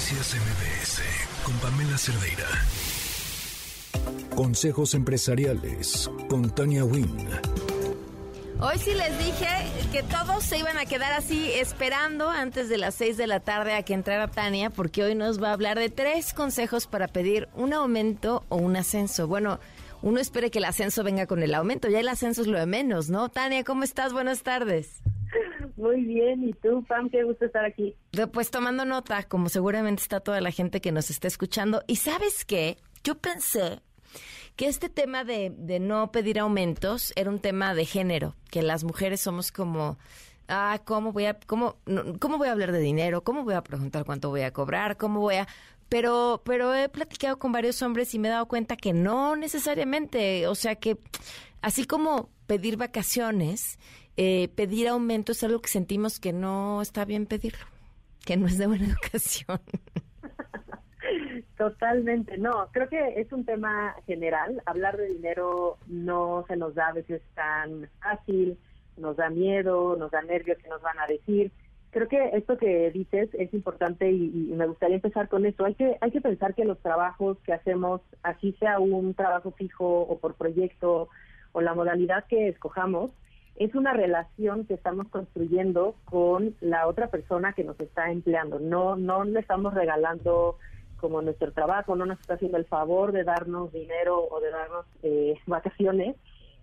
Noticias MBS con Pamela Cerdeira. Consejos empresariales con Tania Wynn. Hoy sí les dije que todos se iban a quedar así esperando antes de las 6 de la tarde a que entrara Tania, porque hoy nos va a hablar de tres consejos para pedir un aumento o un ascenso. Bueno, uno espere que el ascenso venga con el aumento, ya el ascenso es lo de menos, ¿no? Tania, ¿cómo estás? Buenas tardes. Muy bien, ¿y tú, Pam? Qué gusto estar aquí. Pues tomando nota, como seguramente está toda la gente que nos está escuchando. ¿Y sabes qué? Yo pensé que este tema de, de no pedir aumentos era un tema de género, que las mujeres somos como ah, ¿cómo voy a, cómo, cómo voy a hablar de dinero? ¿Cómo voy a preguntar cuánto voy a cobrar? ¿Cómo voy a...? Pero, pero he platicado con varios hombres y me he dado cuenta que no necesariamente, o sea que así como pedir vacaciones, eh, pedir aumento es algo que sentimos que no está bien pedirlo, que no es de buena educación. Totalmente, no, creo que es un tema general. Hablar de dinero no se nos da a veces tan fácil, nos da miedo, nos da nervios que nos van a decir. Creo que esto que dices es importante y, me gustaría empezar con eso. Hay que hay que pensar que los trabajos que hacemos, así sea un trabajo fijo o por proyecto o la modalidad que escojamos, es una relación que estamos construyendo con la otra persona que nos está empleando. No no le estamos regalando como nuestro trabajo no nos está haciendo el favor de darnos dinero o de darnos eh, vacaciones,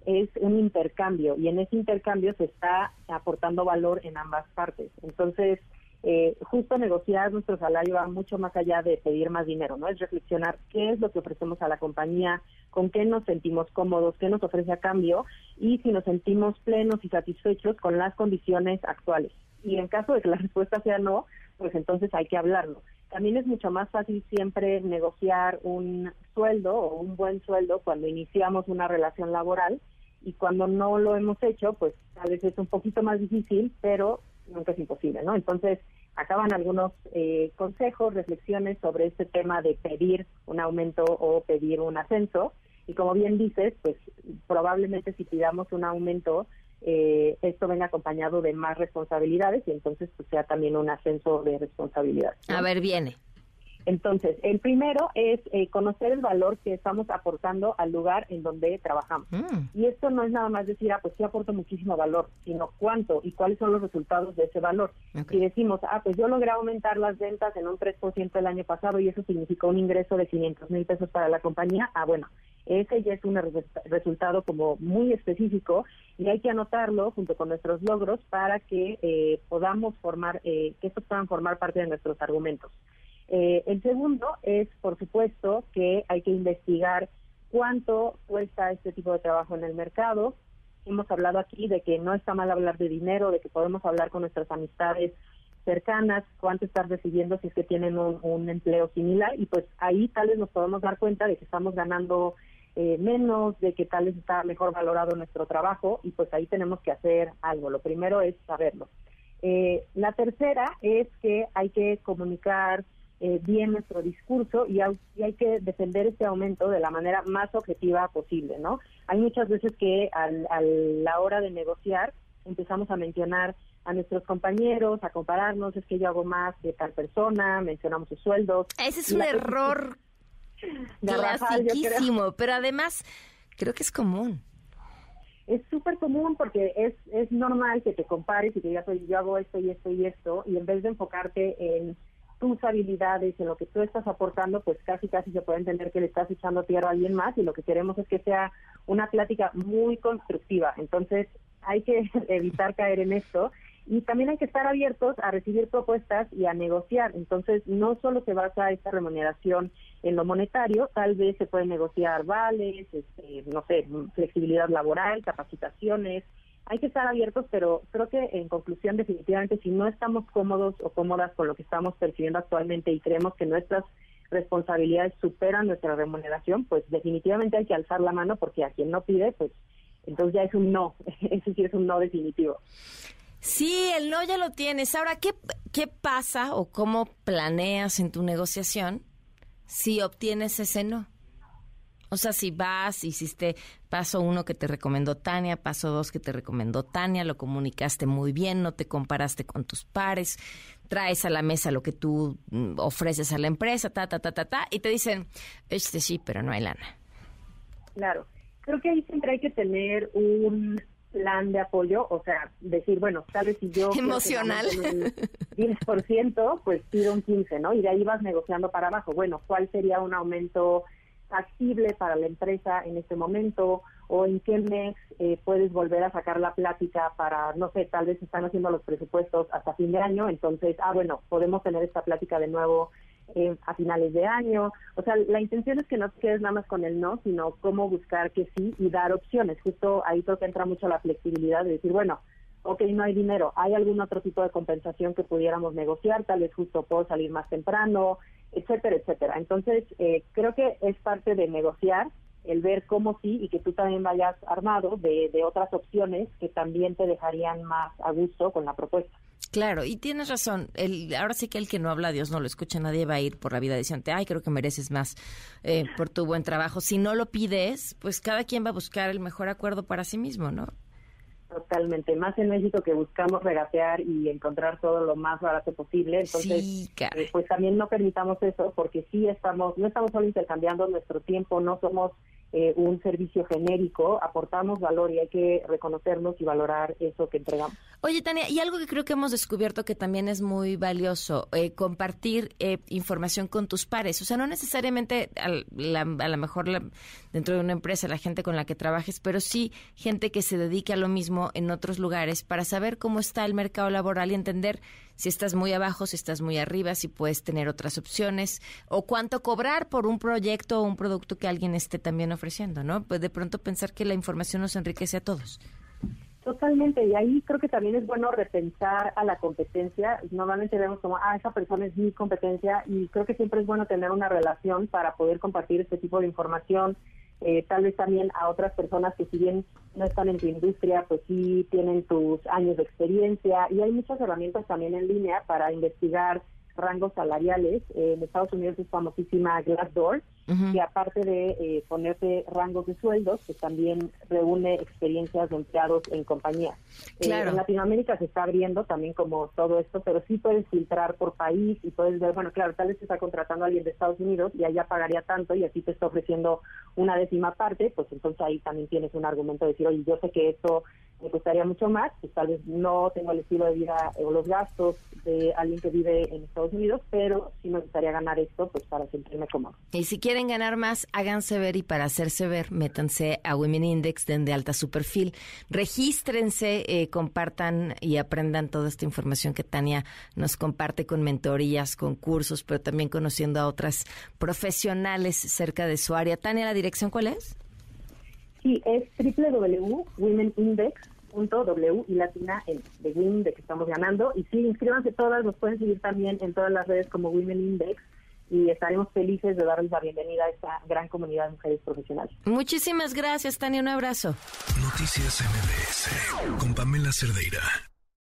es un intercambio y en ese intercambio se está aportando valor en ambas partes. Entonces, eh, justo negociar nuestro salario va mucho más allá de pedir más dinero, ¿no? Es reflexionar qué es lo que ofrecemos a la compañía, con qué nos sentimos cómodos, qué nos ofrece a cambio y si nos sentimos plenos y satisfechos con las condiciones actuales. Y en caso de que la respuesta sea no, pues entonces hay que hablarlo. También es mucho más fácil siempre negociar un sueldo o un buen sueldo cuando iniciamos una relación laboral y cuando no lo hemos hecho, pues a veces es un poquito más difícil, pero nunca es imposible, ¿no? Entonces, acaban algunos eh, consejos, reflexiones sobre este tema de pedir un aumento o pedir un ascenso. Y como bien dices, pues probablemente si pidamos un aumento, eh, esto venga acompañado de más responsabilidades y entonces pues, sea también un ascenso de responsabilidad. A ver, viene. Entonces, el primero es eh, conocer el valor que estamos aportando al lugar en donde trabajamos. Mm. Y esto no es nada más decir, ah, pues sí aporto muchísimo valor, sino cuánto y cuáles son los resultados de ese valor. Si decimos, ah, pues yo logré aumentar las ventas en un 3% el año pasado y eso significó un ingreso de 500 mil pesos para la compañía, ah, bueno, ese ya es un resultado como muy específico y hay que anotarlo junto con nuestros logros para que eh, podamos formar, eh, que estos puedan formar parte de nuestros argumentos. Eh, el segundo es, por supuesto, que hay que investigar cuánto cuesta este tipo de trabajo en el mercado. Hemos hablado aquí de que no está mal hablar de dinero, de que podemos hablar con nuestras amistades cercanas, cuánto estás recibiendo si es que tienen un, un empleo similar y pues ahí tal vez nos podemos dar cuenta de que estamos ganando eh, menos, de que tal vez está mejor valorado nuestro trabajo y pues ahí tenemos que hacer algo. Lo primero es saberlo. Eh, la tercera es que hay que comunicar eh, bien nuestro discurso y hay, hay, que defender este aumento de la manera más objetiva posible, ¿no? Hay muchas veces que al, a la hora de negociar empezamos a mencionar a nuestros compañeros, a compararnos, es que yo hago más que tal persona, mencionamos sus sueldos. Ese es un error Clasiquísimo, pero además creo que es común. Es súper común porque es, es normal que te compares y que digas, oye, yo hago esto y esto y esto, y en vez de enfocarte en tus habilidades, en lo que tú estás aportando, pues casi casi se puede entender que le estás echando tierra a alguien más y lo que queremos es que sea una plática muy constructiva. Entonces hay que evitar caer en esto y también hay que estar abiertos a recibir propuestas y a negociar. Entonces, no solo se basa esta remuneración en lo monetario, tal vez se pueden negociar vales, este, no sé, flexibilidad laboral, capacitaciones. Hay que estar abiertos, pero creo que en conclusión, definitivamente, si no estamos cómodos o cómodas con lo que estamos percibiendo actualmente y creemos que nuestras responsabilidades superan nuestra remuneración, pues definitivamente hay que alzar la mano porque a quien no pide, pues entonces ya es un no, eso sí es un no definitivo. Sí, el no ya lo tienes. Ahora, ¿qué, ¿qué pasa o cómo planeas en tu negociación si obtienes ese no? O sea, si vas, hiciste paso uno que te recomendó Tania, paso dos que te recomendó Tania, lo comunicaste muy bien, no te comparaste con tus pares, traes a la mesa lo que tú mm, ofreces a la empresa, ta, ta, ta, ta, ta, y te dicen, este sí, pero no hay lana. Claro, creo que ahí siempre hay que tener un plan de apoyo, o sea, decir, bueno, tal vez si yo... Emocional. Un 10%, pues pido un 15, ¿no? Y de ahí vas negociando para abajo. Bueno, ¿cuál sería un aumento factible para la empresa en este momento? ¿O en qué mes eh, puedes volver a sacar la plática para, no sé, tal vez están haciendo los presupuestos hasta fin de año, entonces, ah, bueno, podemos tener esta plática de nuevo eh, a finales de año. O sea, la intención es que no te quedes nada más con el no, sino cómo buscar que sí y dar opciones. Justo ahí creo que entra mucho la flexibilidad de decir, bueno, ok, no hay dinero, ¿hay algún otro tipo de compensación que pudiéramos negociar? Tal vez justo puedo salir más temprano, etcétera, etcétera. Entonces, eh, creo que es parte de negociar el ver cómo sí y que tú también vayas armado de, de otras opciones que también te dejarían más a gusto con la propuesta. Claro, y tienes razón. El, ahora sí que el que no habla, Dios no lo escucha, nadie va a ir por la vida diciendo, ay, creo que mereces más eh, por tu buen trabajo. Si no lo pides, pues cada quien va a buscar el mejor acuerdo para sí mismo, ¿no? Totalmente, más en México que buscamos regatear y encontrar todo lo más barato posible, entonces eh, pues también no permitamos eso porque sí estamos, no estamos solo intercambiando nuestro tiempo, no somos eh, un servicio genérico, aportamos valor y hay que reconocernos y valorar eso que entregamos. Oye, Tania, y algo que creo que hemos descubierto que también es muy valioso, eh, compartir eh, información con tus pares. O sea, no necesariamente a, lo mejor dentro de una empresa, la gente con la que trabajes, pero sí gente que se dedique a lo mismo en otros lugares para saber cómo está el mercado laboral y entender si estás muy abajo, si estás muy arriba, si puedes tener otras opciones o cuánto cobrar por un proyecto o un producto que alguien esté también ofreciendo, ¿no? Pues de pronto pensar que la información nos enriquece a todos. Totalmente, y ahí creo que también es bueno repensar a la competencia. Normalmente vemos como, ah, esa persona es mi competencia y creo que siempre es bueno tener una relación para poder compartir este tipo de información, eh, tal vez también a otras personas que si bien no están en tu industria, pues sí tienen tus años de experiencia y hay muchas herramientas también en línea para investigar rangos salariales. en Estados Unidos es famosísima Glassdoor, y aparte de eh, ponerte rangos de sueldos, que también reúne experiencias de empleados en compañías. Eh, en Latinoamérica se está abriendo también como todo esto, pero sí puedes filtrar por país y puedes ver, bueno, claro, tal vez te está contratando a alguien de Estados Unidos y allá pagaría tanto y así te está ofreciendo una décima parte, pues entonces ahí también tienes un argumento de decir, oye, yo sé que esto me costaría mucho más, pues tal vez no tengo el estilo de vida o los gastos de alguien que vive en Estados Unidos, pero sí me gustaría ganar esto pues para sentirme cómodo. Y si quieren ganar más, háganse ver y para hacerse ver, métanse a Women Index, den de alta su perfil, regístrense, eh, compartan y aprendan toda esta información que Tania nos comparte con mentorías, con cursos, pero también conociendo a otras profesionales cerca de su área. Tania, ¿la dirección cuál es? Sí, es www.womenindex.w y latina en de Women de que estamos ganando. Y sí, inscríbanse todas, nos pueden seguir también en todas las redes como Women Index y estaremos felices de darles la bienvenida a esta gran comunidad de mujeres profesionales. Muchísimas gracias, Tania. Un abrazo. Noticias MBS con Pamela Cerdeira.